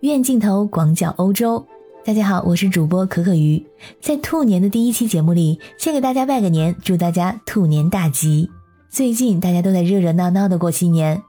愿镜头广角欧洲。大家好，我是主播可可鱼。在兔年的第一期节目里，先给大家拜个年，祝大家兔年大吉。最近大家都在热热闹闹的过新年，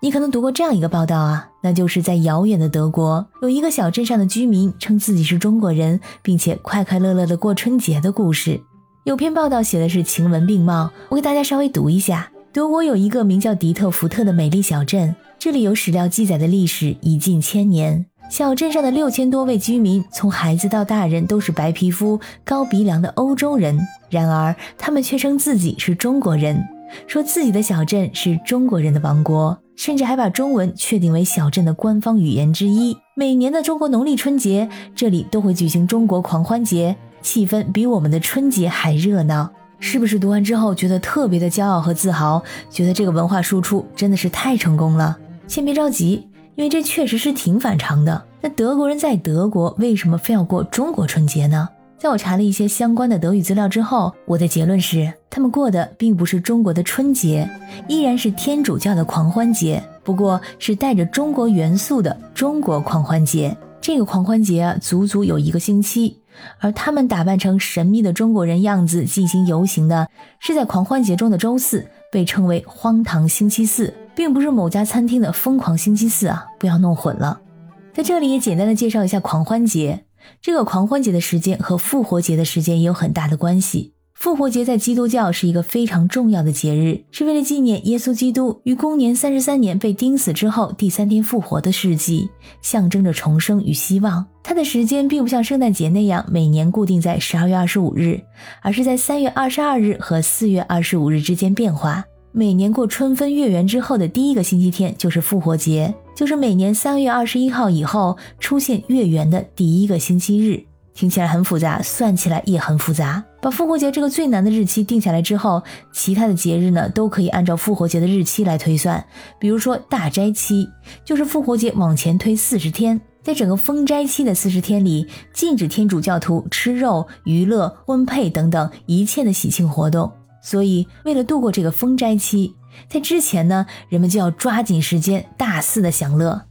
你可能读过这样一个报道啊，那就是在遥远的德国，有一个小镇上的居民称自己是中国人，并且快快乐乐的过春节的故事。有篇报道写的是晴文并茂，我给大家稍微读一下。德国有一个名叫迪特福特的美丽小镇，这里有史料记载的历史已近千年。小镇上的六千多位居民，从孩子到大人都是白皮肤、高鼻梁的欧洲人，然而他们却称自己是中国人，说自己的小镇是中国人的王国，甚至还把中文确定为小镇的官方语言之一。每年的中国农历春节，这里都会举行中国狂欢节，气氛比我们的春节还热闹。是不是读完之后觉得特别的骄傲和自豪？觉得这个文化输出真的是太成功了？先别着急，因为这确实是挺反常的。那德国人在德国为什么非要过中国春节呢？在我查了一些相关的德语资料之后，我的结论是，他们过的并不是中国的春节，依然是天主教的狂欢节，不过是带着中国元素的中国狂欢节。这个狂欢节，足足有一个星期。而他们打扮成神秘的中国人样子进行游行的，是在狂欢节中的周四，被称为“荒唐星期四”，并不是某家餐厅的“疯狂星期四”啊，不要弄混了。在这里也简单的介绍一下狂欢节，这个狂欢节的时间和复活节的时间也有很大的关系。复活节在基督教是一个非常重要的节日，是为了纪念耶稣基督于公元三十三年被钉死之后第三天复活的事迹，象征着重生与希望。它的时间并不像圣诞节那样每年固定在十二月二十五日，而是在三月二十二日和四月二十五日之间变化。每年过春分月圆之后的第一个星期天就是复活节，就是每年三月二十一号以后出现月圆的第一个星期日。听起来很复杂，算起来也很复杂。把复活节这个最难的日期定下来之后，其他的节日呢都可以按照复活节的日期来推算。比如说大斋期，就是复活节往前推四十天，在整个封斋期的四十天里，禁止天主教徒吃肉、娱乐、婚配等等一切的喜庆活动。所以，为了度过这个封斋期，在之前呢，人们就要抓紧时间大肆的享乐。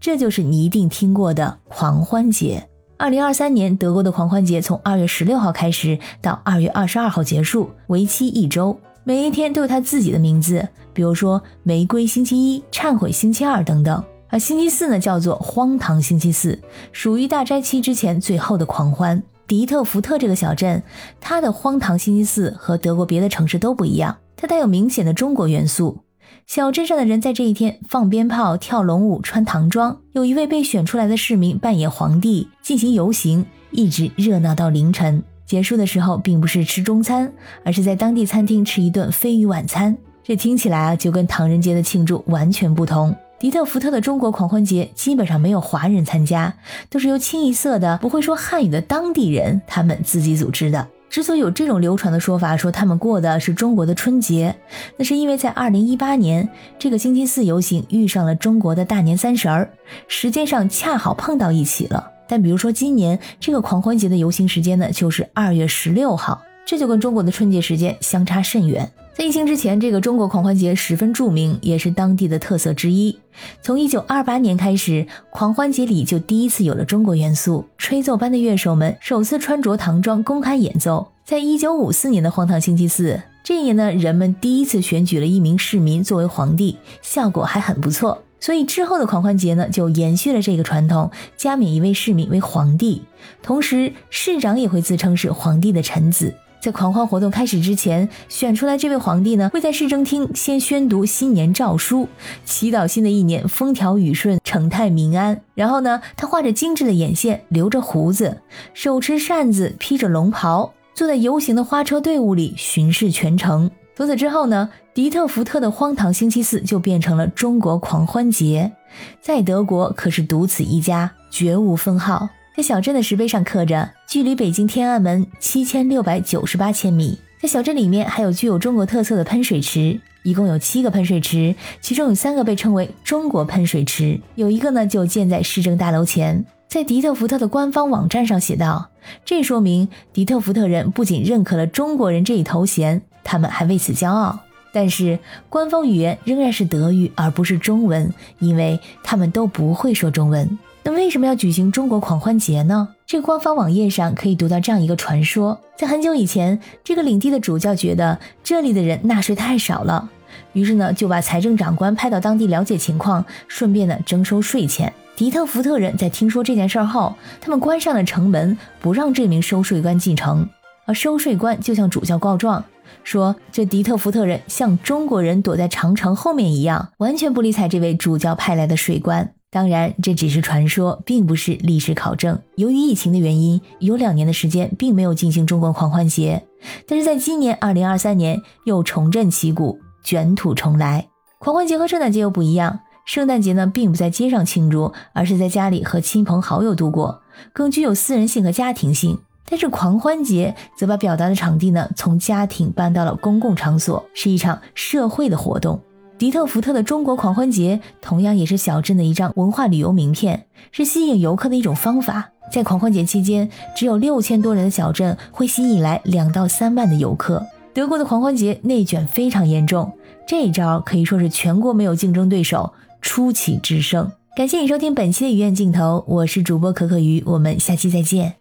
这就是你一定听过的狂欢节。二零二三年，德国的狂欢节从二月十六号开始，到二月二十二号结束，为期一周。每一天都有它自己的名字，比如说玫瑰星期一、忏悔星期二等等。而星期四呢，叫做荒唐星期四，属于大斋期之前最后的狂欢。迪特福特这个小镇，它的荒唐星期四和德国别的城市都不一样，它带有明显的中国元素。小镇上的人在这一天放鞭炮、跳龙舞、穿唐装。有一位被选出来的市民扮演皇帝进行游行，一直热闹到凌晨。结束的时候，并不是吃中餐，而是在当地餐厅吃一顿飞鱼晚餐。这听起来啊，就跟唐人街的庆祝完全不同。迪特福特的中国狂欢节基本上没有华人参加，都是由清一色的不会说汉语的当地人他们自己组织的。之所以有这种流传的说法，说他们过的是中国的春节，那是因为在二零一八年这个星期四游行遇上了中国的大年三十儿，时间上恰好碰到一起了。但比如说今年这个狂欢节的游行时间呢，就是二月十六号，这就跟中国的春节时间相差甚远。在疫情之前，这个中国狂欢节十分著名，也是当地的特色之一。从一九二八年开始，狂欢节里就第一次有了中国元素，吹奏班的乐手们首次穿着唐装公开演奏。在一九五四年的荒唐星期四这一年呢，人们第一次选举了一名市民作为皇帝，效果还很不错。所以之后的狂欢节呢，就延续了这个传统，加冕一位市民为皇帝，同时市长也会自称是皇帝的臣子。在狂欢活动开始之前，选出来这位皇帝呢，会在市政厅先宣读新年诏书，祈祷新的一年风调雨顺、城泰民安。然后呢，他画着精致的眼线，留着胡子，手持扇子，披着龙袍，坐在游行的花车队伍里巡视全城。从此之后呢，迪特福特的荒唐星期四就变成了中国狂欢节，在德国可是独此一家，绝无分号。在小镇的石碑上刻着“距离北京天安门七千六百九十八千米”。在小镇里面还有具有中国特色的喷水池，一共有七个喷水池，其中有三个被称为中国喷水池，有一个呢就建在市政大楼前。在迪特福特的官方网站上写道：“这说明迪特福特人不仅认可了中国人这一头衔，他们还为此骄傲。但是官方语言仍然是德语而不是中文，因为他们都不会说中文。”那为什么要举行中国狂欢节呢？这个官方网页上可以读到这样一个传说：在很久以前，这个领地的主教觉得这里的人纳税太少了，于是呢就把财政长官派到当地了解情况，顺便呢征收税钱。迪特福特人在听说这件事后，他们关上了城门，不让这名收税官进城。而收税官就向主教告状，说这迪特福特人像中国人躲在长城后面一样，完全不理睬这位主教派来的税官。当然，这只是传说，并不是历史考证。由于疫情的原因，有两年的时间并没有进行中国狂欢节。但是在今年二零二三年，又重振旗鼓，卷土重来。狂欢节和圣诞节又不一样，圣诞节呢并不在街上庆祝，而是在家里和亲朋好友度过，更具有私人性和家庭性。但是狂欢节则把表达的场地呢从家庭搬到了公共场所，是一场社会的活动。迪特福特的中国狂欢节同样也是小镇的一张文化旅游名片，是吸引游客的一种方法。在狂欢节期间，只有六千多人的小镇会吸引来两到三万的游客。德国的狂欢节内卷非常严重，这一招可以说是全国没有竞争对手，出奇制胜。感谢你收听本期的鱼眼镜头，我是主播可可鱼，我们下期再见。